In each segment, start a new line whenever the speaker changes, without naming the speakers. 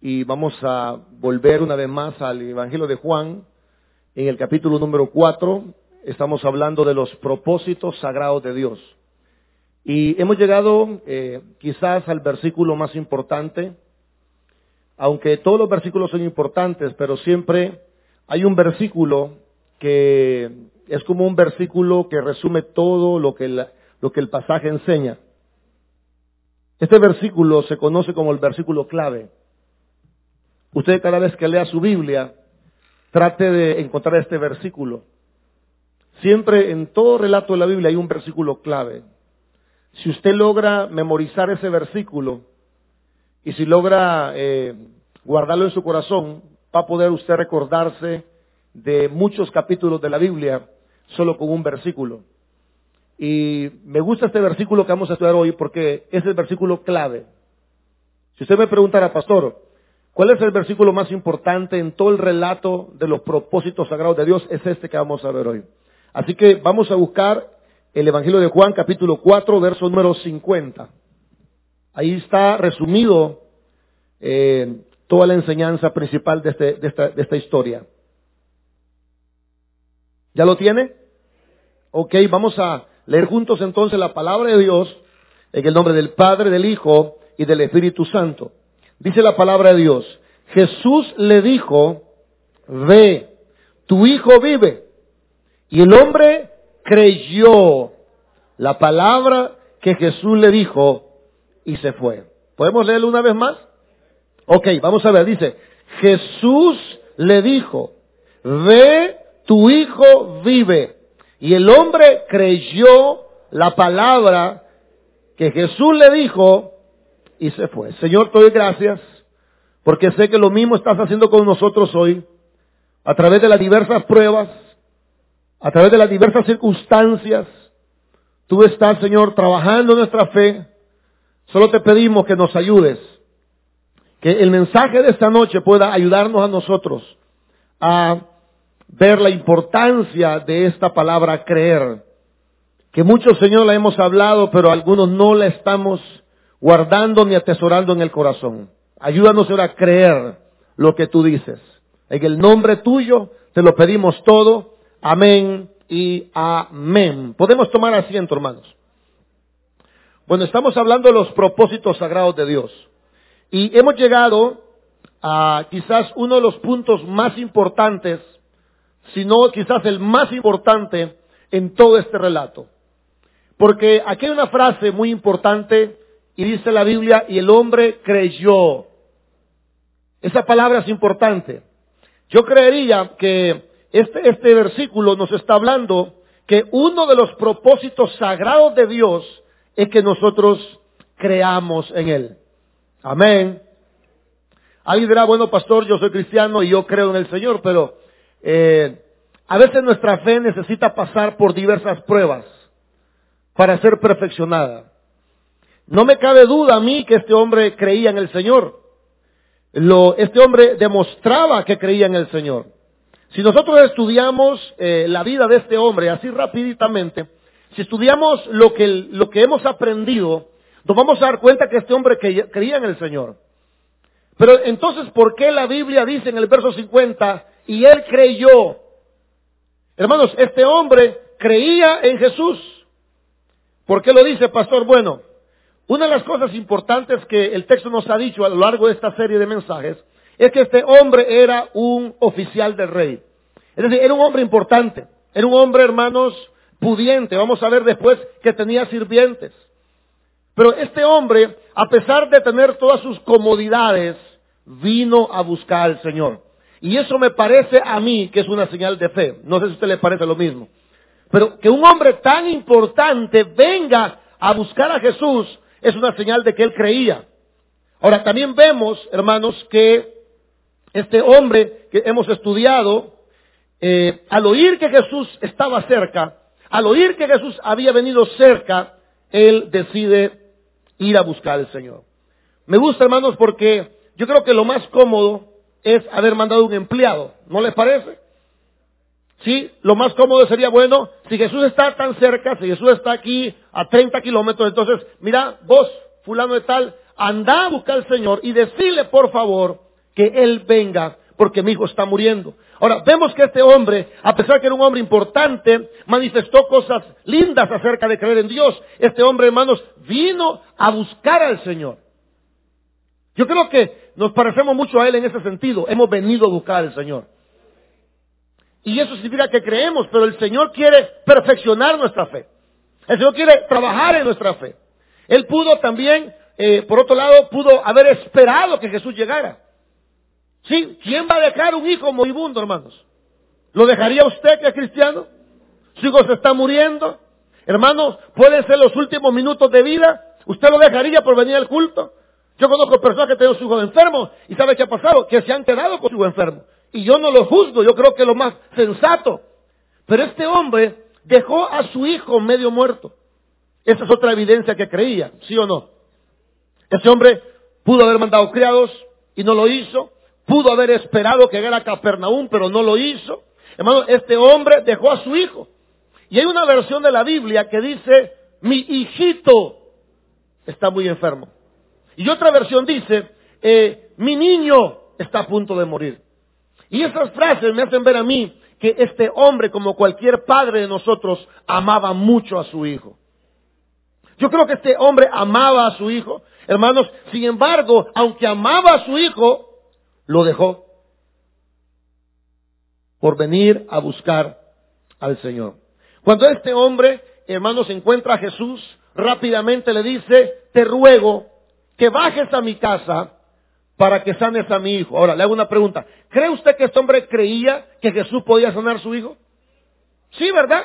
y vamos a volver una vez más al Evangelio de Juan en el capítulo número 4. Estamos hablando de los propósitos sagrados de Dios. Y hemos llegado eh, quizás al versículo más importante, aunque todos los versículos son importantes, pero siempre hay un versículo que es como un versículo que resume todo lo que, lo que el pasaje enseña. Este versículo se conoce como el versículo clave. Usted cada vez que lea su Biblia, trate de encontrar este versículo. Siempre en todo relato de la Biblia hay un versículo clave. Si usted logra memorizar ese versículo y si logra eh, guardarlo en su corazón, va a poder usted recordarse de muchos capítulos de la Biblia solo con un versículo. Y me gusta este versículo que vamos a estudiar hoy porque es el versículo clave. Si usted me preguntara, pastor, ¿cuál es el versículo más importante en todo el relato de los propósitos sagrados de Dios? Es este que vamos a ver hoy. Así que vamos a buscar el Evangelio de Juan, capítulo 4, verso número 50. Ahí está resumido eh, toda la enseñanza principal este, de, esta, de esta historia. ¿Ya lo tiene? Ok, vamos a leer juntos entonces la palabra de Dios en el nombre del Padre, del Hijo y del Espíritu Santo. Dice la palabra de Dios, Jesús le dijo, ve, tu hijo vive. Y el hombre creyó la palabra que Jesús le dijo y se fue. ¿Podemos leerlo una vez más? Ok, vamos a ver, dice, Jesús le dijo, ve, tu hijo vive. Y el hombre creyó la palabra que Jesús le dijo y se fue. Señor, te doy gracias porque sé que lo mismo estás haciendo con nosotros hoy, a través de las diversas pruebas, a través de las diversas circunstancias. Tú estás, Señor, trabajando nuestra fe. Solo te pedimos que nos ayudes, que el mensaje de esta noche pueda ayudarnos a nosotros a ver la importancia de esta palabra creer. Que muchos, Señor, la hemos hablado, pero algunos no la estamos guardando ni atesorando en el corazón. Ayúdanos, Señor, a creer lo que tú dices. En el nombre tuyo te lo pedimos todo. Amén y amén. Podemos tomar asiento, hermanos. Bueno, estamos hablando de los propósitos sagrados de Dios. Y hemos llegado a quizás uno de los puntos más importantes sino quizás el más importante en todo este relato. Porque aquí hay una frase muy importante y dice la Biblia, y el hombre creyó. Esa palabra es importante. Yo creería que este, este versículo nos está hablando que uno de los propósitos sagrados de Dios es que nosotros creamos en Él. Amén. Alguien dirá, bueno, pastor, yo soy cristiano y yo creo en el Señor, pero eh, a veces nuestra fe necesita pasar por diversas pruebas para ser perfeccionada. No me cabe duda a mí que este hombre creía en el Señor. Lo, este hombre demostraba que creía en el Señor. Si nosotros estudiamos eh, la vida de este hombre así rapiditamente, si estudiamos lo que, lo que hemos aprendido, nos vamos a dar cuenta que este hombre creía en el Señor. Pero entonces, ¿por qué la Biblia dice en el verso 50, y él creyó? Hermanos, este hombre creía en Jesús. ¿Por qué lo dice, pastor? Bueno, una de las cosas importantes que el texto nos ha dicho a lo largo de esta serie de mensajes es que este hombre era un oficial del rey. Es decir, era un hombre importante. Era un hombre, hermanos, pudiente. Vamos a ver después que tenía sirvientes. Pero este hombre, a pesar de tener todas sus comodidades, vino a buscar al Señor. Y eso me parece a mí que es una señal de fe. No sé si a usted le parece lo mismo. Pero que un hombre tan importante venga a buscar a Jesús es una señal de que él creía. Ahora, también vemos, hermanos, que este hombre que hemos estudiado, eh, al oír que Jesús estaba cerca, al oír que Jesús había venido cerca, él decide ir a buscar al Señor. Me gusta, hermanos, porque yo creo que lo más cómodo es haber mandado un empleado. ¿No les parece? Sí, lo más cómodo sería, bueno, si Jesús está tan cerca, si Jesús está aquí a 30 kilómetros, entonces, mira, vos, fulano de tal, anda a buscar al Señor y decirle, por favor, que Él venga porque mi hijo está muriendo. Ahora, vemos que este hombre, a pesar de que era un hombre importante, manifestó cosas lindas acerca de creer en Dios. Este hombre, hermanos, vino a buscar al Señor. Yo creo que nos parecemos mucho a Él en ese sentido. Hemos venido a buscar al Señor. Y eso significa que creemos, pero el Señor quiere perfeccionar nuestra fe. El Señor quiere trabajar en nuestra fe. Él pudo también, eh, por otro lado, pudo haber esperado que Jesús llegara. ¿Sí? ¿Quién va a dejar un hijo moribundo, hermanos? ¿Lo dejaría usted que es cristiano? Su hijo se está muriendo. Hermanos, pueden ser los últimos minutos de vida. ¿Usted lo dejaría por venir al culto? Yo conozco personas que tienen su hijo enfermo y ¿sabe qué ha pasado? Que se han quedado con su hijo enfermo. Y yo no lo juzgo, yo creo que es lo más sensato. Pero este hombre dejó a su hijo medio muerto. Esa es otra evidencia que creía, ¿sí o no? Ese hombre pudo haber mandado criados y no lo hizo. Pudo haber esperado que llegara a Capernaum, pero no lo hizo. Hermano, este hombre dejó a su hijo. Y hay una versión de la Biblia que dice, mi hijito está muy enfermo. Y otra versión dice, eh, mi niño está a punto de morir. Y esas frases me hacen ver a mí que este hombre, como cualquier padre de nosotros, amaba mucho a su hijo. Yo creo que este hombre amaba a su hijo. Hermanos, sin embargo, aunque amaba a su hijo, lo dejó por venir a buscar al Señor. Cuando este hombre, hermanos, encuentra a Jesús, rápidamente le dice, te ruego que bajes a mi casa para que sanes a mi hijo. Ahora, le hago una pregunta. ¿Cree usted que este hombre creía que Jesús podía sanar a su hijo? Sí, ¿verdad?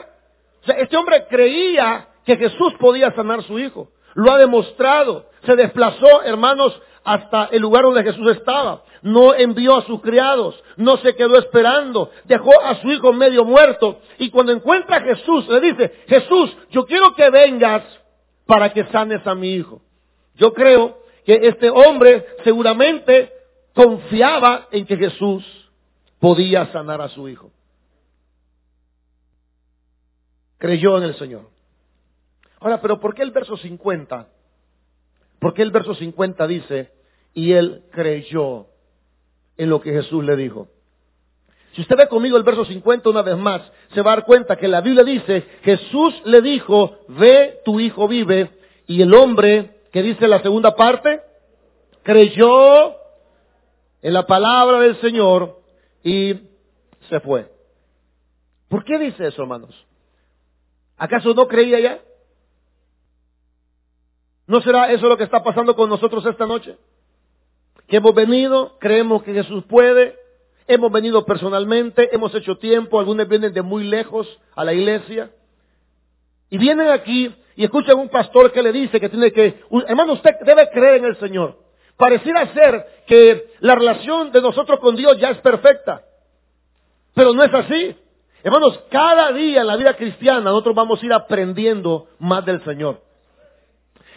O sea, este hombre creía que Jesús podía sanar a su hijo. Lo ha demostrado. Se desplazó, hermanos, hasta el lugar donde Jesús estaba. No envió a sus criados. No se quedó esperando. Dejó a su hijo medio muerto. Y cuando encuentra a Jesús, le dice, Jesús, yo quiero que vengas para que sanes a mi hijo. Yo creo que este hombre seguramente confiaba en que Jesús podía sanar a su hijo. Creyó en el Señor. Ahora, pero ¿por qué el verso 50? ¿Por qué el verso 50 dice, y él creyó en lo que Jesús le dijo? Si usted ve conmigo el verso 50 una vez más, se va a dar cuenta que la Biblia dice, Jesús le dijo, ve, tu hijo vive, y el hombre ¿Qué dice la segunda parte? Creyó en la palabra del Señor y se fue. ¿Por qué dice eso, hermanos? ¿Acaso no creía ya? ¿No será eso lo que está pasando con nosotros esta noche? Que hemos venido, creemos que Jesús puede, hemos venido personalmente, hemos hecho tiempo, algunos vienen de muy lejos a la iglesia, y vienen aquí y escuchan un pastor que le dice que tiene que, hermano, usted debe creer en el Señor. Pareciera ser que la relación de nosotros con Dios ya es perfecta. Pero no es así. Hermanos, cada día en la vida cristiana nosotros vamos a ir aprendiendo más del Señor.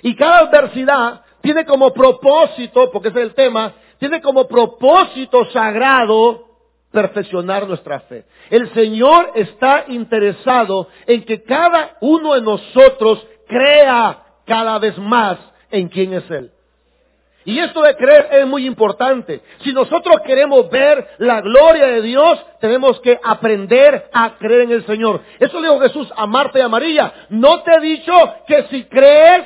Y cada adversidad tiene como propósito, porque ese es el tema, tiene como propósito sagrado perfeccionar nuestra fe. El Señor está interesado en que cada uno de nosotros crea cada vez más en quién es Él. Y esto de creer es muy importante. Si nosotros queremos ver la gloria de Dios, tenemos que aprender a creer en el Señor. Eso dijo Jesús a Marta y a María. No te he dicho que si crees,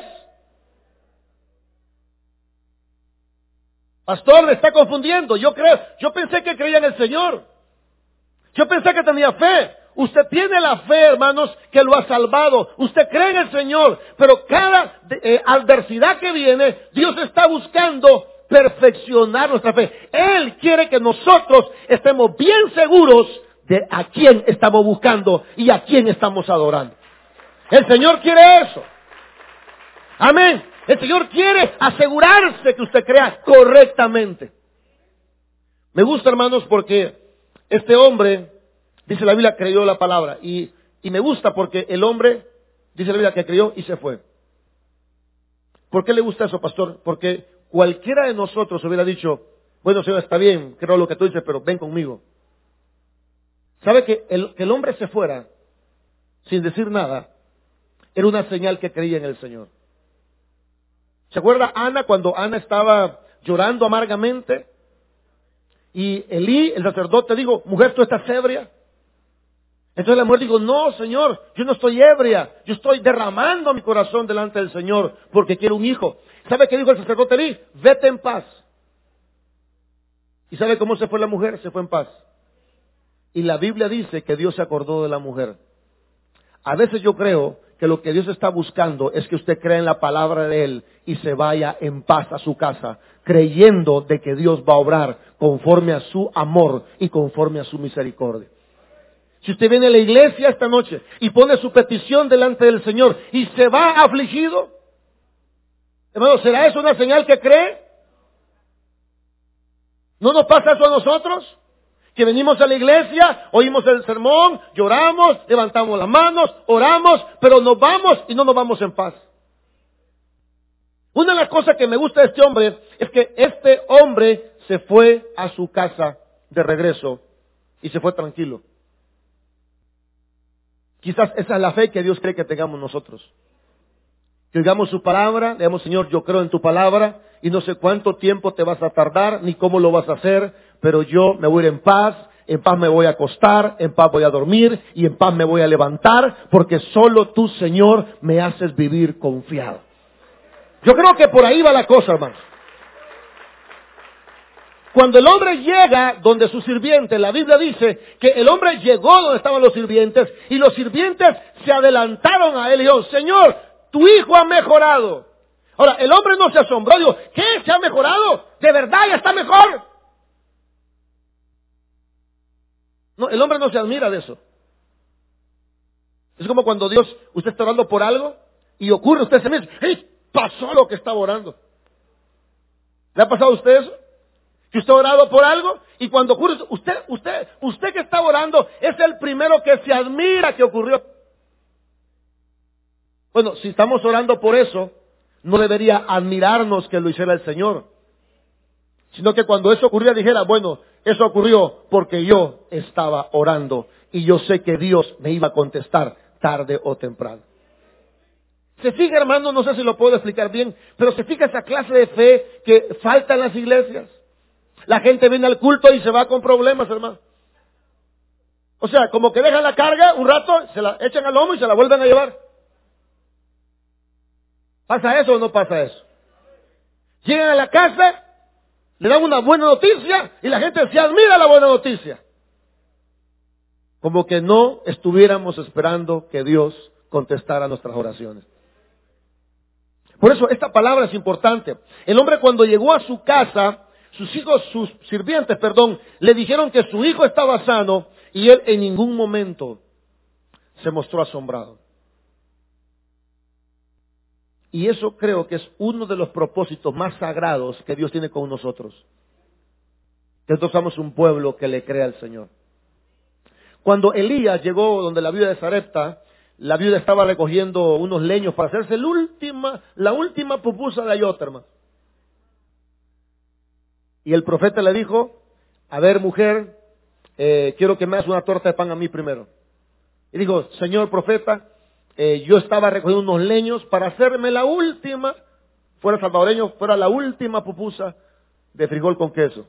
Pastor, me está confundiendo. Yo creo, yo pensé que creía en el Señor. Yo pensé que tenía fe. Usted tiene la fe, hermanos, que lo ha salvado. Usted cree en el Señor. Pero cada eh, adversidad que viene, Dios está buscando perfeccionar nuestra fe. Él quiere que nosotros estemos bien seguros de a quién estamos buscando y a quién estamos adorando. El Señor quiere eso. Amén. El Señor quiere asegurarse que usted crea correctamente. Me gusta, hermanos, porque este hombre, dice la Biblia, creyó la palabra. Y, y me gusta porque el hombre, dice la Biblia, que creyó y se fue. ¿Por qué le gusta eso, pastor? Porque cualquiera de nosotros hubiera dicho, bueno, Señor, está bien, creo lo que tú dices, pero ven conmigo. ¿Sabe que el, que el hombre se fuera sin decir nada era una señal que creía en el Señor? ¿Se acuerda Ana cuando Ana estaba llorando amargamente? Y Elí, el sacerdote, dijo, mujer, ¿tú estás ebria? Entonces la mujer dijo, no, Señor, yo no estoy ebria, yo estoy derramando mi corazón delante del Señor porque quiero un hijo. ¿Sabe qué dijo el sacerdote Elí? Vete en paz. ¿Y sabe cómo se fue la mujer? Se fue en paz. Y la Biblia dice que Dios se acordó de la mujer. A veces yo creo que lo que Dios está buscando es que usted crea en la palabra de Él y se vaya en paz a su casa, creyendo de que Dios va a obrar conforme a su amor y conforme a su misericordia. Si usted viene a la iglesia esta noche y pone su petición delante del Señor y se va afligido, hermano, ¿será eso una señal que cree? ¿No nos pasa eso a nosotros? Que venimos a la iglesia, oímos el sermón, lloramos, levantamos las manos, oramos, pero nos vamos y no nos vamos en paz. Una de las cosas que me gusta de este hombre es que este hombre se fue a su casa de regreso y se fue tranquilo. Quizás esa es la fe que Dios cree que tengamos nosotros. Que oigamos su palabra, digamos, Señor, yo creo en tu palabra y no sé cuánto tiempo te vas a tardar ni cómo lo vas a hacer, pero yo me voy a ir en paz, en paz me voy a acostar, en paz voy a dormir y en paz me voy a levantar, porque solo tú, Señor, me haces vivir confiado. Yo creo que por ahí va la cosa, hermanos. Cuando el hombre llega donde su sirviente, la Biblia dice que el hombre llegó donde estaban los sirvientes y los sirvientes se adelantaron a él y dijeron, Señor, tu hijo ha mejorado. Ahora, el hombre no se asombró, dijo, ¿qué? ¿Se ha mejorado? ¿De verdad ya está mejor? No, el hombre no se admira de eso. Es como cuando Dios, usted está orando por algo y ocurre, usted se mira, ¡hey! Pasó lo que estaba orando. ¿Le ha pasado a usted eso? Que usted ha orado por algo y cuando ocurre, usted, usted, usted que está orando es el primero que se admira que ocurrió. Bueno, si estamos orando por eso, no debería admirarnos que lo hiciera el Señor, sino que cuando eso ocurría dijera, bueno, eso ocurrió porque yo estaba orando y yo sé que Dios me iba a contestar tarde o temprano. Se fija, hermano, no sé si lo puedo explicar bien, pero se fija esa clase de fe que falta en las iglesias. La gente viene al culto y se va con problemas, hermano. O sea, como que dejan la carga un rato, se la echan al lomo y se la vuelven a llevar. ¿Pasa eso o no pasa eso? Llegan a la casa le dan una buena noticia y la gente se admira la buena noticia. Como que no estuviéramos esperando que Dios contestara nuestras oraciones. Por eso esta palabra es importante. El hombre cuando llegó a su casa, sus hijos, sus sirvientes, perdón, le dijeron que su hijo estaba sano y él en ningún momento se mostró asombrado. Y eso creo que es uno de los propósitos más sagrados que Dios tiene con nosotros. Que nosotros somos un pueblo que le crea al Señor. Cuando Elías llegó donde la viuda de Sarepta, la viuda estaba recogiendo unos leños para hacerse la última, la última pupusa de Ayoterma. Y el profeta le dijo, a ver mujer, eh, quiero que me hagas una torta de pan a mí primero. Y dijo, señor profeta, eh, yo estaba recogiendo unos leños para hacerme la última, fuera salvadoreño, fuera la última pupusa de frijol con queso.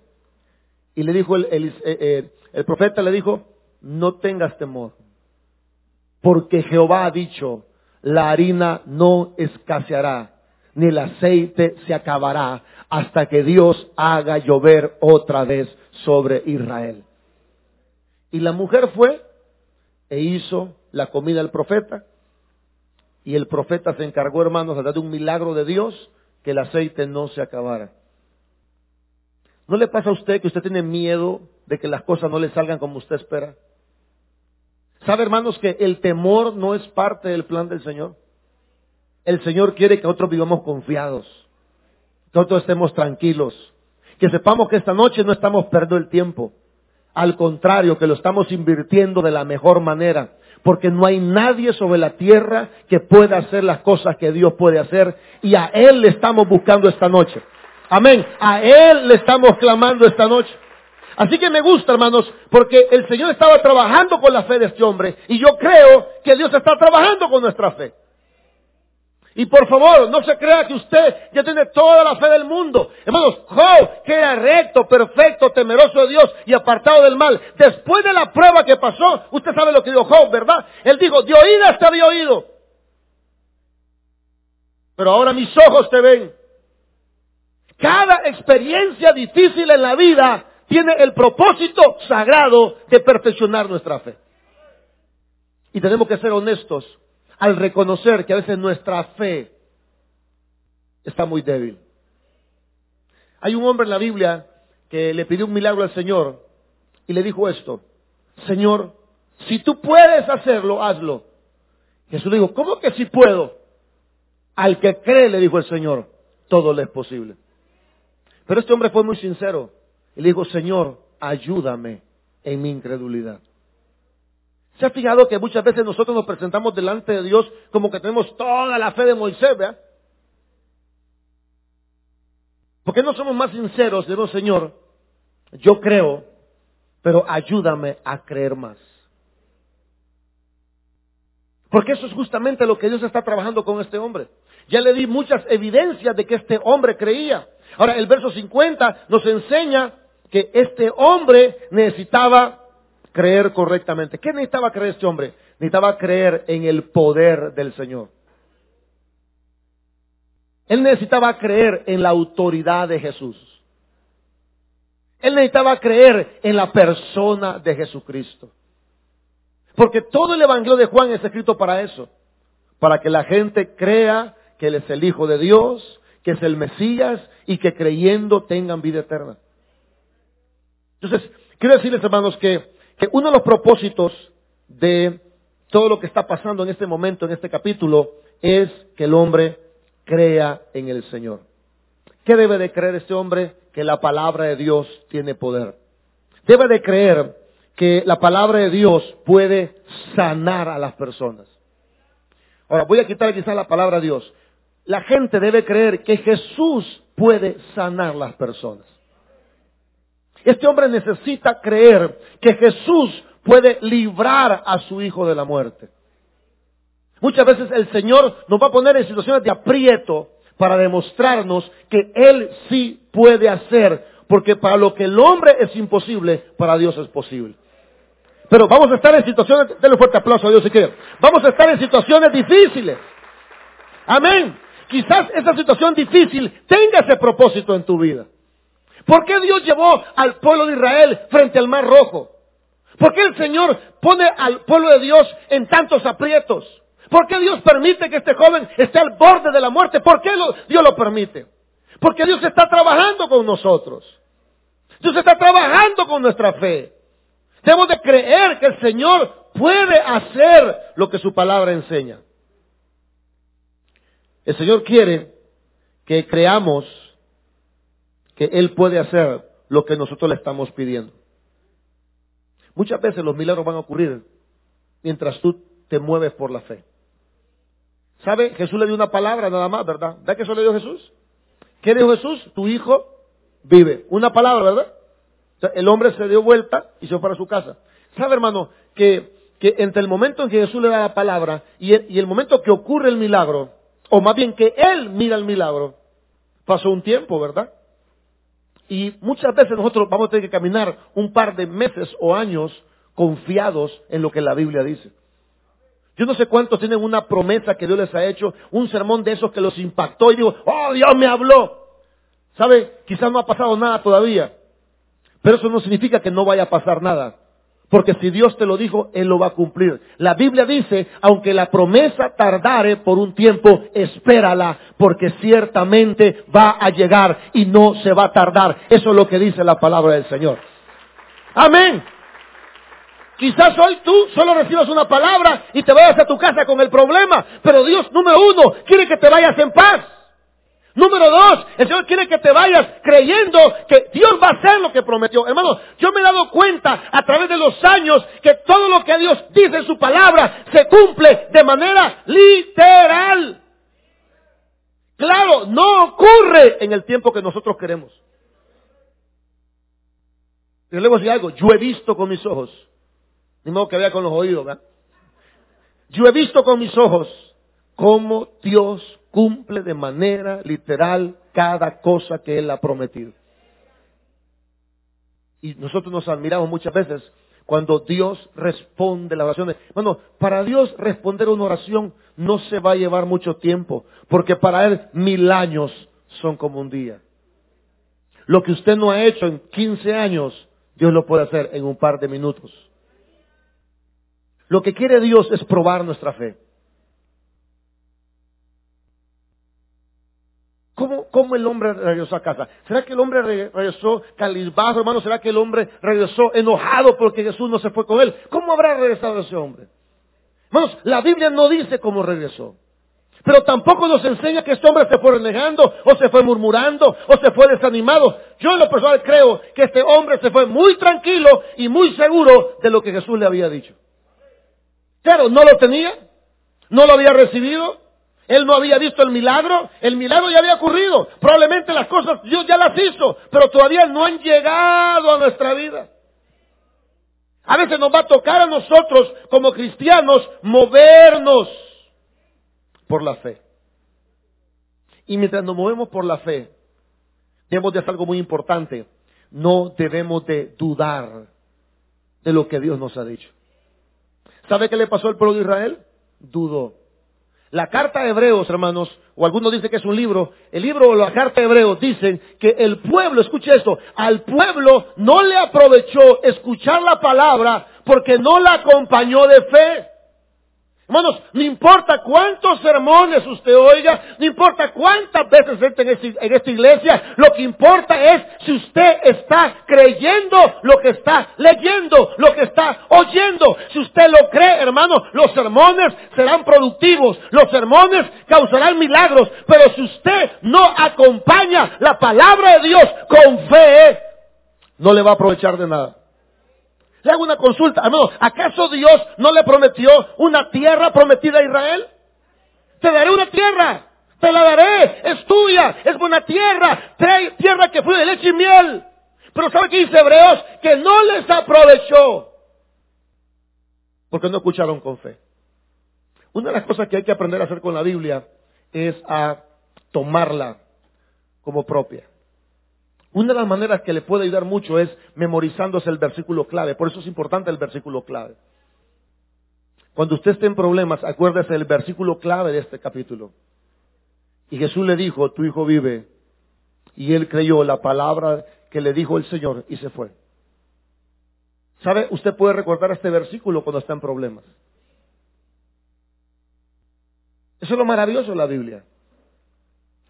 Y le dijo el, eh, eh, el profeta, le dijo, no tengas temor, porque Jehová ha dicho, la harina no escaseará, ni el aceite se acabará, hasta que Dios haga llover otra vez sobre Israel. Y la mujer fue e hizo la comida del profeta, y el profeta se encargó, hermanos, a de un milagro de Dios, que el aceite no se acabara. ¿No le pasa a usted que usted tiene miedo de que las cosas no le salgan como usted espera? ¿Sabe, hermanos, que el temor no es parte del plan del Señor? El Señor quiere que nosotros vivamos confiados, que nosotros estemos tranquilos, que sepamos que esta noche no estamos perdiendo el tiempo. Al contrario, que lo estamos invirtiendo de la mejor manera porque no hay nadie sobre la tierra que pueda hacer las cosas que Dios puede hacer y a Él le estamos buscando esta noche. Amén. A Él le estamos clamando esta noche. Así que me gusta, hermanos, porque el Señor estaba trabajando con la fe de este hombre y yo creo que Dios está trabajando con nuestra fe. Y por favor, no se crea que usted ya tiene toda la fe del mundo. Hermanos, Job, que era recto, perfecto, temeroso de Dios y apartado del mal. Después de la prueba que pasó, usted sabe lo que dijo Job, ¿verdad? Él dijo, de oídas te había oído. Pero ahora mis ojos te ven. Cada experiencia difícil en la vida tiene el propósito sagrado de perfeccionar nuestra fe. Y tenemos que ser honestos al reconocer que a veces nuestra fe está muy débil. Hay un hombre en la Biblia que le pidió un milagro al Señor y le dijo esto, Señor, si tú puedes hacerlo, hazlo. Jesús le dijo, ¿cómo que si puedo? Al que cree, le dijo el Señor, todo le es posible. Pero este hombre fue muy sincero y le dijo, Señor, ayúdame en mi incredulidad. ¿Se ha fijado que muchas veces nosotros nos presentamos delante de Dios como que tenemos toda la fe de Moisés, ¿verdad? ¿Por qué no somos más sinceros? Digo, Señor, yo creo, pero ayúdame a creer más. Porque eso es justamente lo que Dios está trabajando con este hombre. Ya le di muchas evidencias de que este hombre creía. Ahora, el verso 50 nos enseña que este hombre necesitaba creer correctamente. ¿Qué necesitaba creer este hombre? Necesitaba creer en el poder del Señor. Él necesitaba creer en la autoridad de Jesús. Él necesitaba creer en la persona de Jesucristo. Porque todo el Evangelio de Juan es escrito para eso. Para que la gente crea que Él es el Hijo de Dios, que es el Mesías y que creyendo tengan vida eterna. Entonces, quiero decirles hermanos que que uno de los propósitos de todo lo que está pasando en este momento, en este capítulo, es que el hombre crea en el Señor. ¿Qué debe de creer este hombre? Que la palabra de Dios tiene poder. Debe de creer que la palabra de Dios puede sanar a las personas. Ahora, voy a quitar quizás la palabra de Dios. La gente debe creer que Jesús puede sanar las personas. Este hombre necesita creer que Jesús puede librar a su hijo de la muerte. Muchas veces el Señor nos va a poner en situaciones de aprieto para demostrarnos que Él sí puede hacer, porque para lo que el hombre es imposible, para Dios es posible. Pero vamos a estar en situaciones, denle fuerte aplauso a Dios si quiere. Vamos a estar en situaciones difíciles. Amén. Quizás esa situación difícil tenga ese propósito en tu vida. ¿Por qué Dios llevó al pueblo de Israel frente al mar rojo? ¿Por qué el Señor pone al pueblo de Dios en tantos aprietos? ¿Por qué Dios permite que este joven esté al borde de la muerte? ¿Por qué Dios lo permite? Porque Dios está trabajando con nosotros. Dios está trabajando con nuestra fe. Debemos de creer que el Señor puede hacer lo que su palabra enseña. El Señor quiere que creamos que Él puede hacer lo que nosotros le estamos pidiendo. Muchas veces los milagros van a ocurrir mientras tú te mueves por la fe. ¿Sabe? Jesús le dio una palabra nada más, ¿verdad? ¿Verdad que eso le dio Jesús? ¿Qué dijo Jesús? Tu hijo vive. Una palabra, ¿verdad? el hombre se dio vuelta y se fue para su casa. ¿Sabe, hermano? Que, entre el momento en que Jesús le da la palabra y el momento que ocurre el milagro, o más bien que él mira el milagro, pasó un tiempo, ¿verdad? Y muchas veces nosotros vamos a tener que caminar un par de meses o años confiados en lo que la Biblia dice. Yo no sé cuántos tienen una promesa que Dios les ha hecho, un sermón de esos que los impactó y digo, oh Dios me habló. ¿Sabe? Quizás no ha pasado nada todavía. Pero eso no significa que no vaya a pasar nada. Porque si Dios te lo dijo, Él lo va a cumplir. La Biblia dice, aunque la promesa tardare por un tiempo, espérala, porque ciertamente va a llegar y no se va a tardar. Eso es lo que dice la palabra del Señor. Amén. Quizás hoy tú solo recibas una palabra y te vayas a tu casa con el problema, pero Dios, número uno, quiere que te vayas en paz. Número dos, el Señor quiere que te vayas creyendo que Dios va a hacer lo que prometió. Hermano, yo me he dado cuenta a través de los años que todo lo que Dios dice en su palabra se cumple de manera literal. Claro, no ocurre en el tiempo que nosotros queremos. Yo le voy a decir algo, yo he visto con mis ojos, ni modo que vea con los oídos, ¿verdad? Yo he visto con mis ojos cómo Dios cumple de manera literal cada cosa que Él ha prometido. Y nosotros nos admiramos muchas veces cuando Dios responde las oraciones. Bueno, para Dios responder una oración no se va a llevar mucho tiempo, porque para Él mil años son como un día. Lo que usted no ha hecho en 15 años, Dios lo puede hacer en un par de minutos. Lo que quiere Dios es probar nuestra fe. ¿Cómo, ¿Cómo, el hombre regresó a casa? ¿Será que el hombre regresó calisbajo, hermano? ¿Será que el hombre regresó enojado porque Jesús no se fue con él? ¿Cómo habrá regresado ese hombre? Hermanos, la Biblia no dice cómo regresó. Pero tampoco nos enseña que este hombre se fue renegando, o se fue murmurando, o se fue desanimado. Yo en lo personal creo que este hombre se fue muy tranquilo y muy seguro de lo que Jesús le había dicho. Claro, no lo tenía, no lo había recibido, él no había visto el milagro, el milagro ya había ocurrido. Probablemente las cosas Dios ya las hizo, pero todavía no han llegado a nuestra vida. A veces nos va a tocar a nosotros como cristianos movernos por la fe. Y mientras nos movemos por la fe, debemos de hacer algo muy importante. No debemos de dudar de lo que Dios nos ha dicho. ¿Sabe qué le pasó al pueblo de Israel? Dudó. La carta de Hebreos, hermanos, o algunos dicen que es un libro, el libro o la carta de Hebreos dicen que el pueblo, escuche esto, al pueblo no le aprovechó escuchar la palabra porque no la acompañó de fe. Hermanos, no importa cuántos sermones usted oiga, no importa cuántas veces entre en esta iglesia, lo que importa es si usted está creyendo lo que está leyendo, lo que está oyendo. Si usted lo cree, hermano, los sermones serán productivos, los sermones causarán milagros, pero si usted no acompaña la palabra de Dios con fe, no le va a aprovechar de nada. Le hago una consulta, hermano, ¿acaso Dios no le prometió una tierra prometida a Israel? Te daré una tierra, te la daré, es tuya, es buena tierra, tierra que fue de leche y miel. Pero ¿sabe qué dice Hebreos? Que no les aprovechó. Porque no escucharon con fe. Una de las cosas que hay que aprender a hacer con la Biblia es a tomarla como propia. Una de las maneras que le puede ayudar mucho es memorizándose el versículo clave. Por eso es importante el versículo clave. Cuando usted esté en problemas, acuérdese del versículo clave de este capítulo. Y Jesús le dijo, tu hijo vive. Y él creyó la palabra que le dijo el Señor y se fue. ¿Sabe? Usted puede recordar este versículo cuando está en problemas. Eso es lo maravilloso de la Biblia.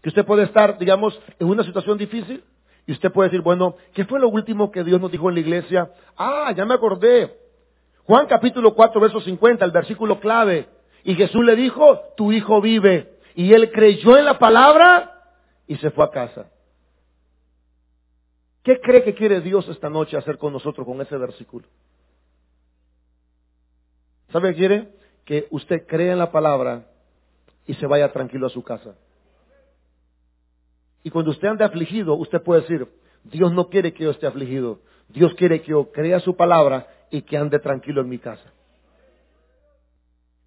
Que usted puede estar, digamos, en una situación difícil y usted puede decir, bueno, ¿qué fue lo último que Dios nos dijo en la iglesia? Ah, ya me acordé. Juan capítulo 4, verso 50, el versículo clave. Y Jesús le dijo, tu hijo vive. Y él creyó en la palabra y se fue a casa. ¿Qué cree que quiere Dios esta noche hacer con nosotros con ese versículo? ¿Sabe qué quiere? Que usted crea en la palabra y se vaya tranquilo a su casa. Y cuando usted ande afligido, usted puede decir, Dios no quiere que yo esté afligido. Dios quiere que yo crea su palabra y que ande tranquilo en mi casa.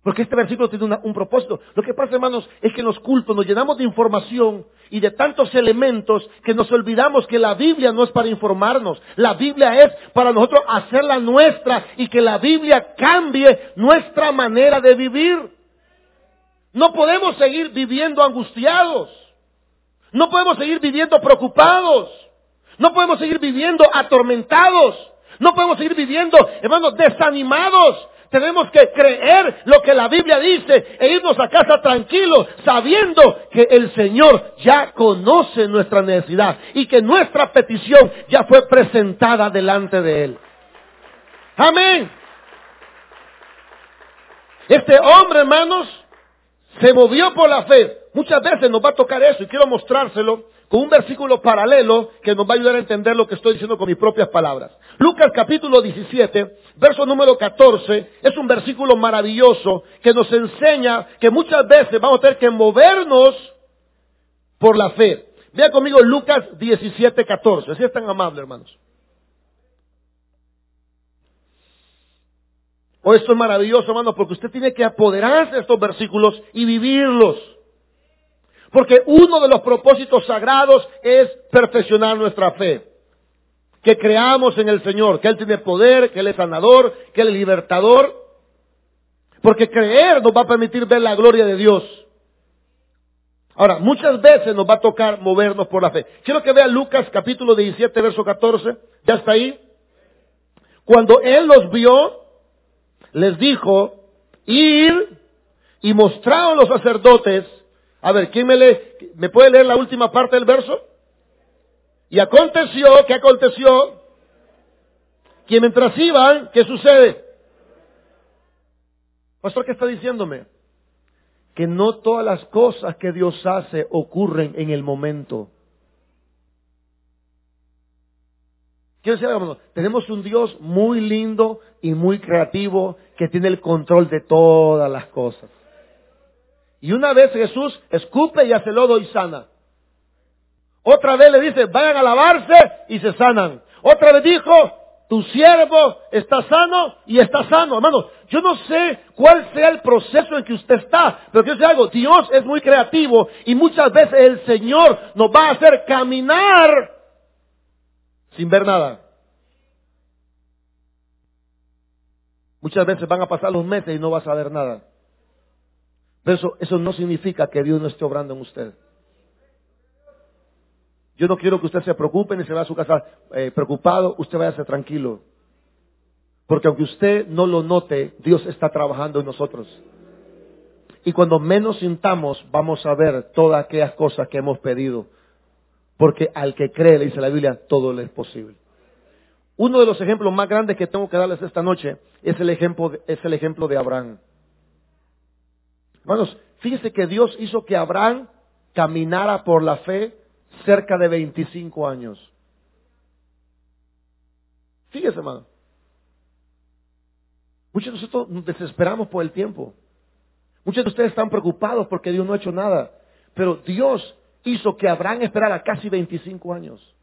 Porque este versículo tiene un propósito. Lo que pasa, hermanos, es que en los cultos nos llenamos de información y de tantos elementos que nos olvidamos que la Biblia no es para informarnos. La Biblia es para nosotros hacerla nuestra y que la Biblia cambie nuestra manera de vivir. No podemos seguir viviendo angustiados. No podemos seguir viviendo preocupados. No podemos seguir viviendo atormentados. No podemos seguir viviendo, hermanos, desanimados. Tenemos que creer lo que la Biblia dice e irnos a casa tranquilos, sabiendo que el Señor ya conoce nuestra necesidad y que nuestra petición ya fue presentada delante de Él. Amén. Este hombre, hermanos, se movió por la fe. Muchas veces nos va a tocar eso y quiero mostrárselo con un versículo paralelo que nos va a ayudar a entender lo que estoy diciendo con mis propias palabras. Lucas capítulo 17, verso número 14, es un versículo maravilloso que nos enseña que muchas veces vamos a tener que movernos por la fe. Vea conmigo Lucas 17, 14, así es tan amable hermanos. Oh, esto es maravilloso, hermano, porque usted tiene que apoderarse de estos versículos y vivirlos. Porque uno de los propósitos sagrados es perfeccionar nuestra fe. Que creamos en el Señor, que Él tiene poder, que Él es sanador, que Él es libertador. Porque creer nos va a permitir ver la gloria de Dios. Ahora, muchas veces nos va a tocar movernos por la fe. Quiero que vea Lucas capítulo 17, verso 14. ¿Ya está ahí? Cuando Él los vio, les dijo, ir y mostraron los sacerdotes. A ver, ¿quién me lee? ¿Me puede leer la última parte del verso? Y aconteció, ¿qué aconteció? Que mientras iban, ¿qué sucede? Pastor, ¿qué está diciéndome? Que no todas las cosas que Dios hace ocurren en el momento. Quiero decir tenemos un Dios muy lindo y muy creativo que tiene el control de todas las cosas. Y una vez Jesús escupe y hace lodo y sana. Otra vez le dice, vayan a lavarse y se sanan. Otra vez dijo, tu siervo está sano y está sano. Hermano, yo no sé cuál sea el proceso en que usted está, pero quiero decir algo, Dios es muy creativo y muchas veces el Señor nos va a hacer caminar sin ver nada. Muchas veces van a pasar los meses y no vas a ver nada. Pero eso, eso no significa que Dios no esté obrando en usted. Yo no quiero que usted se preocupe ni se vaya a su casa eh, preocupado, usted ser tranquilo. Porque aunque usted no lo note, Dios está trabajando en nosotros. Y cuando menos sintamos, vamos a ver todas aquellas cosas que hemos pedido. Porque al que cree, le dice la Biblia, todo le es posible. Uno de los ejemplos más grandes que tengo que darles esta noche es el ejemplo es el ejemplo de Abraham. Hermanos, fíjese que Dios hizo que Abraham caminara por la fe cerca de 25 años. Fíjese, hermano. Muchos de nosotros nos desesperamos por el tiempo. Muchos de ustedes están preocupados porque Dios no ha hecho nada. Pero Dios hizo que Abraham esperara casi 25 años.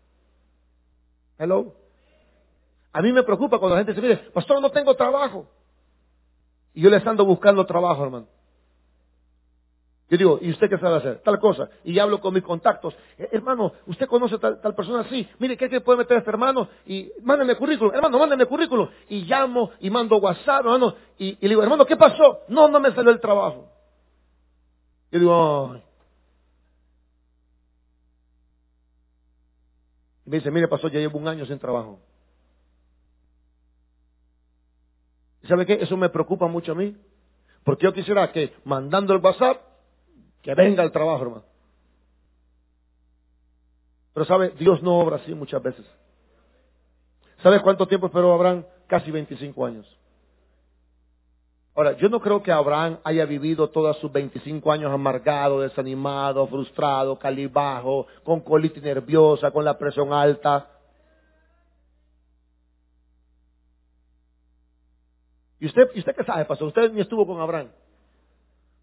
Hello. A mí me preocupa cuando la gente se dice, pastor, no tengo trabajo. Y yo les ando buscando trabajo, hermano. Yo digo, ¿y usted qué sabe hacer? Tal cosa. Y hablo con mis contactos. Eh, hermano, ¿usted conoce tal, tal persona? Sí. Mire, ¿qué que puede meter este hermano? Y mándeme currículum. Hermano, mándeme currículum. Y llamo y mando WhatsApp, hermano. Y, y le digo, hermano, ¿qué pasó? No, no me salió el trabajo. Yo digo, ay. Y me dice, mire, pasó, ya llevo un año sin trabajo. ¿Y sabe qué? Eso me preocupa mucho a mí. Porque yo quisiera que mandando el WhatsApp, que venga el trabajo, hermano. Pero sabe, Dios no obra así muchas veces. ¿Sabe cuánto tiempo esperó Abraham? Casi 25 años. Ahora, yo no creo que Abraham haya vivido todos sus 25 años amargado, desanimado, frustrado, calibajo, con colitis nerviosa, con la presión alta. ¿Y usted, ¿y usted qué sabe, pastor? Usted ni estuvo con Abraham.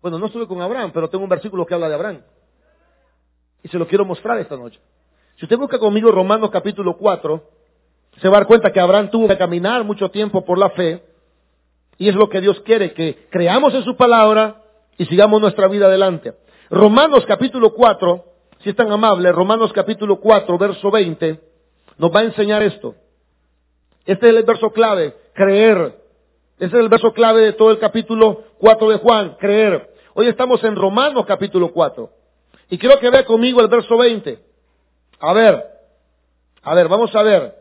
Bueno, no estuve con Abraham, pero tengo un versículo que habla de Abraham. Y se lo quiero mostrar esta noche. Si usted busca conmigo Romanos capítulo 4, se va a dar cuenta que Abraham tuvo que caminar mucho tiempo por la fe. Y es lo que Dios quiere, que creamos en su palabra y sigamos nuestra vida adelante. Romanos capítulo 4, si es tan amable, Romanos capítulo 4, verso 20, nos va a enseñar esto. Este es el verso clave, creer. Ese es el verso clave de todo el capítulo 4 de Juan, creer. Hoy estamos en Romanos capítulo 4. Y quiero que vea conmigo el verso 20. A ver, a ver, vamos a ver.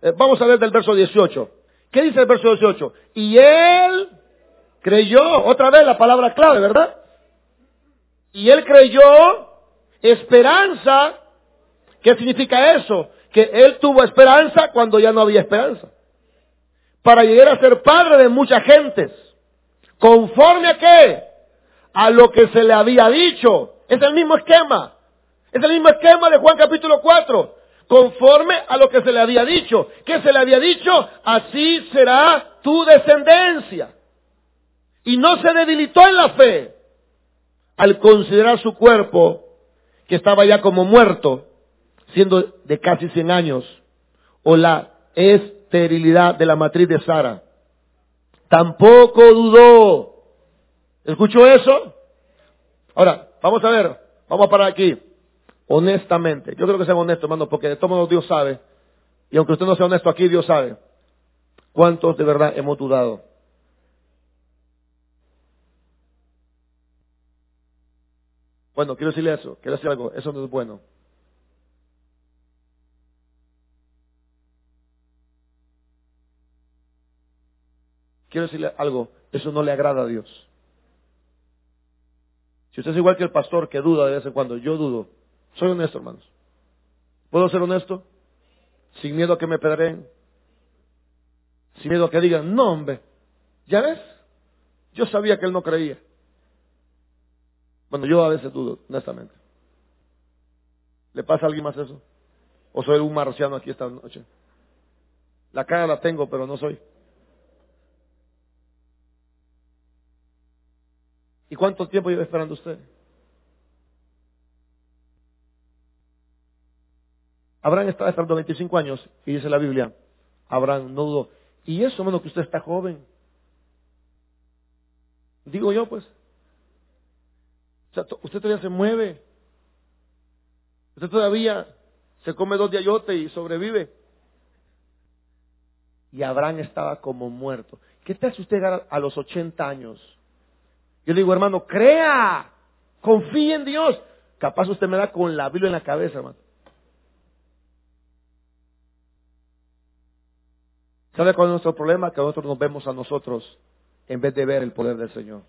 Eh, vamos a ver del verso 18. ¿Qué dice el verso 18? Y él creyó, otra vez la palabra clave, ¿verdad? Y él creyó esperanza. ¿Qué significa eso? Que él tuvo esperanza cuando ya no había esperanza para llegar a ser padre de muchas gentes. ¿Conforme a qué? A lo que se le había dicho. Es el mismo esquema. Es el mismo esquema de Juan capítulo 4. Conforme a lo que se le había dicho. ¿Qué se le había dicho? Así será tu descendencia. Y no se debilitó en la fe al considerar su cuerpo que estaba ya como muerto, siendo de casi 100 años, o la es de la matriz de Sara. tampoco dudó. ¿Escuchó eso? Ahora, vamos a ver, vamos a parar aquí. Honestamente, yo creo que sea honesto, hermano, porque de todos modos Dios sabe. Y aunque usted no sea honesto aquí, Dios sabe. ¿Cuántos de verdad hemos dudado? Bueno, quiero decirle eso, quiero decir algo, eso no es bueno. Quiero decirle algo, eso no le agrada a Dios. Si usted es igual que el pastor que duda de vez en cuando, yo dudo. Soy honesto, hermanos. ¿Puedo ser honesto? Sin miedo a que me pedreen. Sin miedo a que digan, no, hombre. ¿Ya ves? Yo sabía que él no creía. Bueno, yo a veces dudo, honestamente. ¿Le pasa a alguien más eso? ¿O soy un marciano aquí esta noche? La cara la tengo, pero no soy. ¿Y cuánto tiempo lleva esperando usted? Abraham estaba esperando 25 años y dice la Biblia, Abraham no dudó. Y eso menos que usted está joven. Digo yo pues. O sea, usted todavía se mueve. Usted todavía se come dos de ayote y sobrevive. Y Abraham estaba como muerto. ¿Qué tal si usted llega a los 80 años? Yo digo, hermano, crea, confíe en Dios. Capaz usted me da con la Biblia en la cabeza, hermano. ¿Sabe cuál es nuestro problema? Que nosotros nos vemos a nosotros en vez de ver el poder del Señor.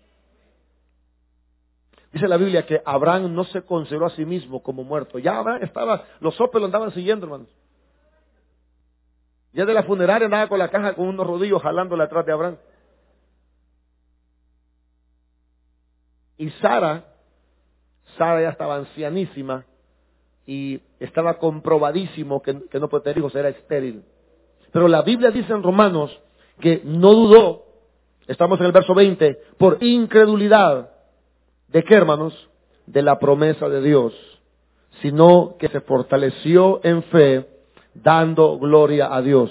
Dice la Biblia que Abraham no se consideró a sí mismo como muerto. Ya Abraham estaba, los sopes lo andaban siguiendo, hermanos. Ya de la funeraria andaba con la caja con unos rodillos jalándole atrás de Abraham. Y Sara, Sara ya estaba ancianísima y estaba comprobadísimo que, no puede tener hijos, era estéril. Pero la Biblia dice en Romanos que no dudó, estamos en el verso 20, por incredulidad ¿De qué, hermanos? De la promesa de Dios, sino que se fortaleció en fe, dando gloria a Dios.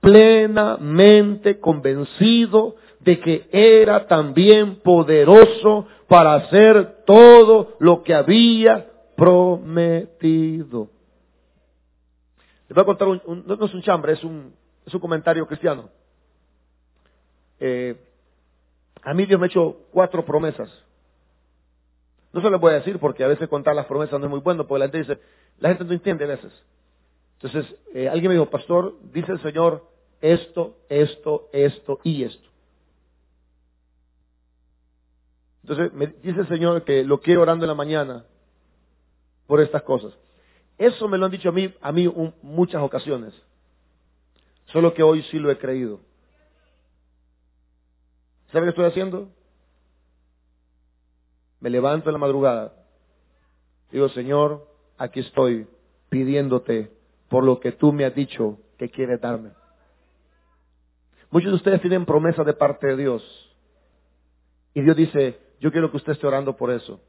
Plenamente convencido de que era también poderoso para hacer todo lo que había prometido. Les voy a contar, un, no es un chambre, es un, es un comentario cristiano. Eh, a mí Dios me ha hecho cuatro promesas. No se lo voy a decir porque a veces contar las promesas no es muy bueno, porque la gente dice, la gente no entiende a veces. Entonces, eh, alguien me dijo, pastor, dice el Señor esto, esto, esto y esto. Entonces, me dice el Señor que lo quiero orando en la mañana por estas cosas. Eso me lo han dicho a mí, a mí muchas ocasiones. Solo que hoy sí lo he creído. ¿Sabe qué estoy haciendo? me levanto en la madrugada, digo, Señor, aquí estoy pidiéndote por lo que tú me has dicho que quieres darme. Muchos de ustedes tienen promesas de parte de Dios. Y Dios dice, yo quiero que usted esté orando por eso.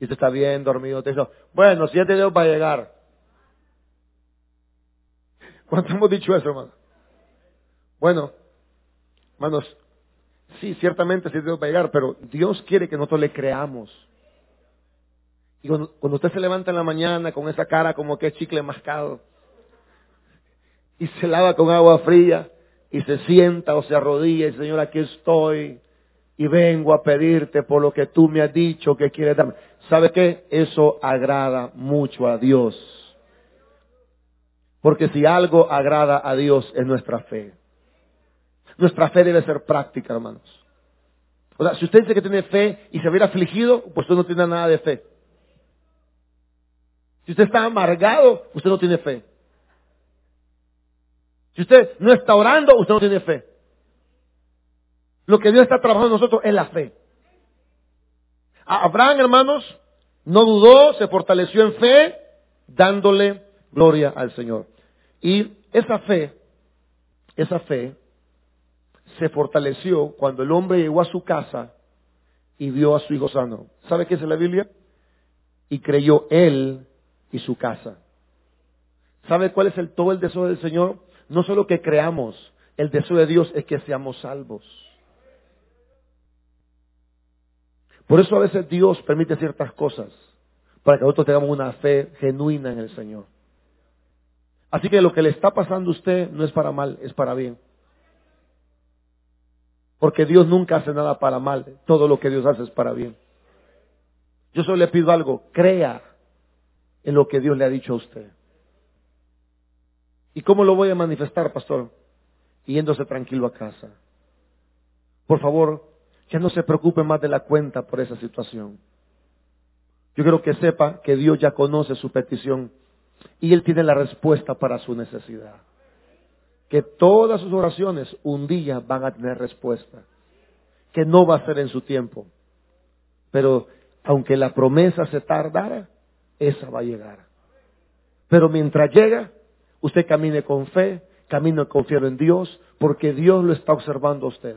Y usted está bien dormido. Te dice, bueno, siete Dios va a llegar. ¿Cuánto hemos dicho eso, hermano? Bueno, hermanos, Sí, ciertamente sí Dios va a llegar, pero Dios quiere que nosotros le creamos. Y cuando, usted se levanta en la mañana con esa cara como que chicle mascado, y se lava con agua fría, y se sienta o se arrodilla, y Señor, aquí estoy, y vengo a pedirte por lo que tú me has dicho que quieres darme. ¿Sabe qué? Eso agrada mucho a Dios. Porque si algo agrada a Dios es nuestra fe. Nuestra fe debe ser práctica, hermanos. O sea, si usted dice que tiene fe y se hubiera afligido, pues usted no tiene nada de fe. Si usted está amargado, usted no tiene fe. Si usted no está orando, usted no tiene fe. Lo que Dios está trabajando en nosotros es la fe. Abraham, hermanos, no dudó, se fortaleció en fe, dándole gloria al Señor. Y esa fe, esa fe se fortaleció cuando el hombre llegó a su casa y vio a su hijo sano. ¿Sabe qué es la Biblia? Y creyó él y su casa. ¿Sabe cuál es el todo el deseo del Señor? No solo que creamos, El deseo de Dios es que seamos salvos. Por eso a veces Dios permite ciertas cosas para que nosotros tengamos una fe genuina en el Señor. Así que lo que le está pasando a usted no es para mal, es para bien. Porque Dios nunca hace nada para mal, todo lo que Dios hace es para bien. Yo solo le pido algo, crea en lo que Dios le ha dicho a usted. ¿Y cómo lo voy a manifestar, pastor? Yéndose tranquilo a casa. Por favor, ya no se preocupe más de la cuenta por esa situación. Yo quiero que sepa que Dios ya conoce su petición y Él tiene la respuesta para su necesidad. Que todas sus oraciones un día van a tener respuesta. Que no va a ser en su tiempo. Pero aunque la promesa se tardara, esa va a llegar. Pero mientras llega, usted camine con fe, camine confiado en Dios, porque Dios lo está observando a usted.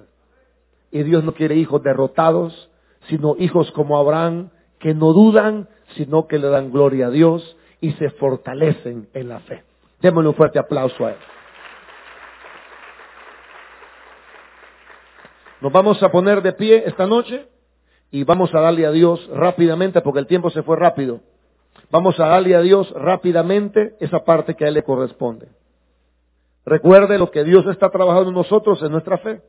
Y Dios no quiere hijos derrotados, sino hijos como Abraham, que no dudan, sino que le dan gloria a Dios y se fortalecen en la fe. Démosle un fuerte aplauso a él. Nos vamos a poner de pie esta noche y vamos a darle a Dios rápidamente, porque el tiempo se fue rápido. Vamos a darle a Dios rápidamente esa parte que a Él le corresponde. Recuerde lo que Dios está trabajando en nosotros, en nuestra fe.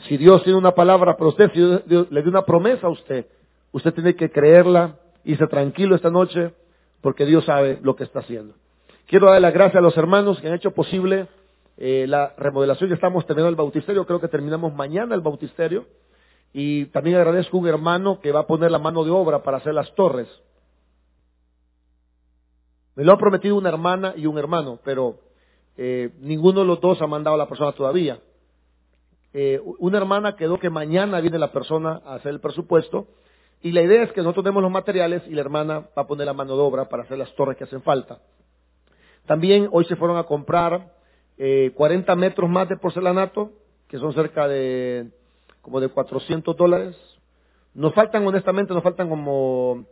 Si Dios tiene una palabra para usted, si Dios le dio una promesa a usted, usted tiene que creerla y ser tranquilo esta noche porque Dios sabe lo que está haciendo. Quiero dar las gracias a los hermanos que han hecho posible eh, la remodelación. Ya estamos terminando el bautisterio, creo que terminamos mañana el bautisterio. Y también agradezco a un hermano que va a poner la mano de obra para hacer las torres. Me lo ha prometido una hermana y un hermano, pero eh, ninguno de los dos ha mandado a la persona todavía. Eh, una hermana quedó que mañana viene la persona a hacer el presupuesto y la idea es que nosotros demos los materiales y la hermana va a poner la mano de obra para hacer las torres que hacen falta. También hoy se fueron a comprar eh, 40 metros más de porcelanato, que son cerca de como de 400 dólares. Nos faltan, honestamente, nos faltan como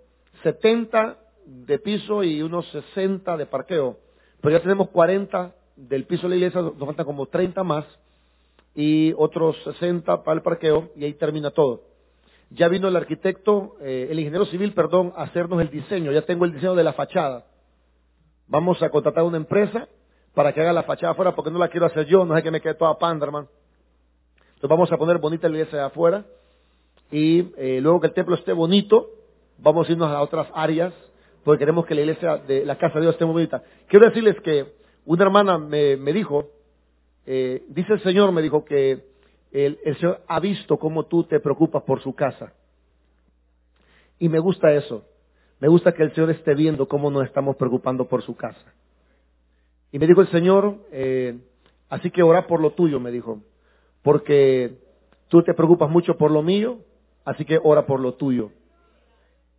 70 de piso y unos 60 de parqueo. Pero ya tenemos 40 del piso de la iglesia, nos faltan como 30 más y otros 60 para el parqueo y ahí termina todo. Ya vino el arquitecto, eh, el ingeniero civil, perdón, a hacernos el diseño. Ya tengo el diseño de la fachada. Vamos a contratar una empresa para que haga la fachada afuera porque no la quiero hacer yo, no sé que me quede toda panda. Entonces vamos a poner bonita la iglesia de afuera y eh, luego que el templo esté bonito, vamos a irnos a otras áreas porque queremos que la iglesia de la casa de Dios esté muy bonita. Quiero decirles que una hermana me, me dijo, eh, dice el Señor, me dijo que el, Señor ha visto cómo tú te preocupas por su casa. Y me gusta eso. Me gusta que el Señor esté viendo cómo nos estamos preocupando por su casa. Y me dijo el Señor, eh, así que ora por lo tuyo, me dijo, porque tú te preocupas mucho por lo mío, así que ora por lo tuyo.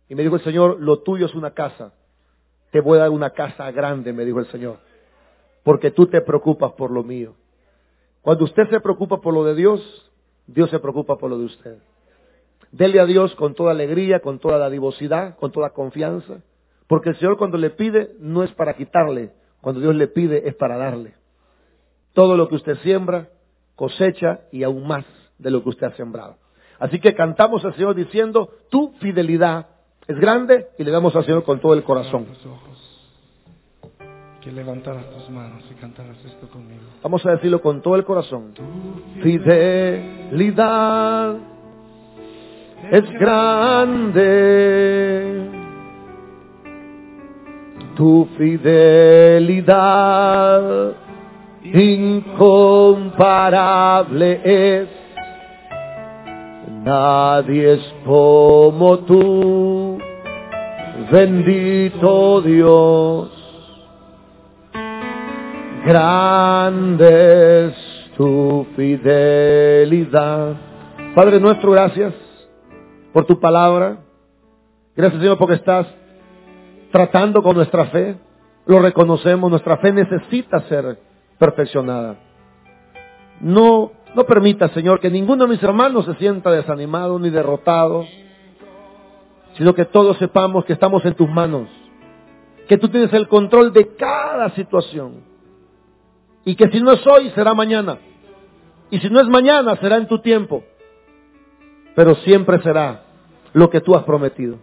Y me dijo el Señor, lo tuyo es una casa. Te voy a dar una casa grande, me dijo el Señor, porque tú te preocupas por lo mío. Cuando usted se preocupa por lo de Dios, Dios se preocupa por lo de usted. Dele a Dios con toda alegría, con toda dadivosidad, con toda confianza, porque el Señor cuando le pide no es para quitarle, cuando Dios le pide es para darle. Todo lo que usted siembra, cosecha y aún más de lo que usted ha sembrado. Así que cantamos al Señor diciendo, tu fidelidad es grande y le damos al Señor con todo el corazón
que levantaras tus manos y cantaras esto conmigo.
Vamos a decirlo con todo el corazón. Tu fidelidad es grande. Tu fidelidad incomparable es. Nadie es como tú, bendito Dios grande es tu fidelidad. Padre nuestro, gracias por tu palabra. Gracias Señor porque estás tratando con nuestra fe. Lo reconocemos, nuestra fe necesita ser perfeccionada. No, no permita, Señor, que ninguno de mis hermanos se sienta desanimado ni derrotado, sino que todos sepamos que estamos en tus manos, que tú tienes el control de cada situación Y que si no es hoy, será mañana. Y si no es mañana, será en tu tiempo. Pero siempre será lo que tú has prometido.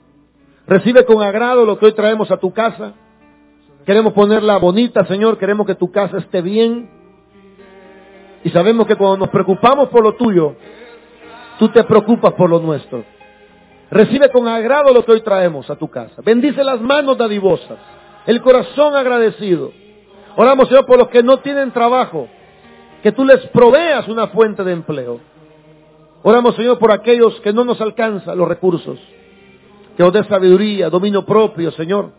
Recibe con agrado lo que hoy traemos a tu casa. Queremos ponerla bonita, Señor. Queremos que tu casa esté bien. Y sabemos que cuando nos preocupamos por lo tuyo, tú te preocupas por lo nuestro. Recibe con agrado lo que hoy traemos a tu casa. Bendice las manos dadivosas, el corazón agradecido. Oramos, Señor, por los que no tienen trabajo, que tú les proveas una fuente de empleo. Oramos, Señor, por aquellos que no nos alcanzan los recursos, que os dé sabiduría, dominio propio, Señor,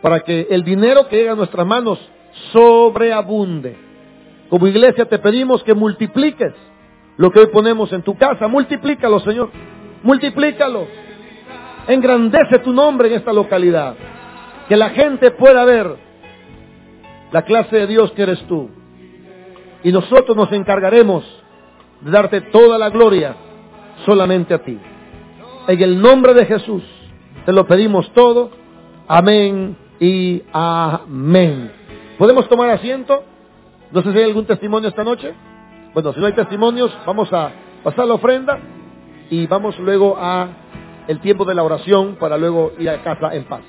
para que el dinero que llega a nuestras manos sobreabunde. Como iglesia te pedimos que multipliques lo que hoy ponemos en tu casa. Multiplícalo, Señor. Multiplícalo. Engrandece tu nombre en esta localidad. Que la gente pueda ver la clase de Dios que eres tú. Y nosotros nos encargaremos de darte toda la gloria solamente a ti. En el nombre de Jesús te lo pedimos todo. Amén y amén. ¿Podemos tomar asiento? No sé si hay algún testimonio esta noche. Bueno, si no hay testimonios, vamos a pasar la ofrenda y vamos luego a el tiempo de la oración para luego ir a casa en paz.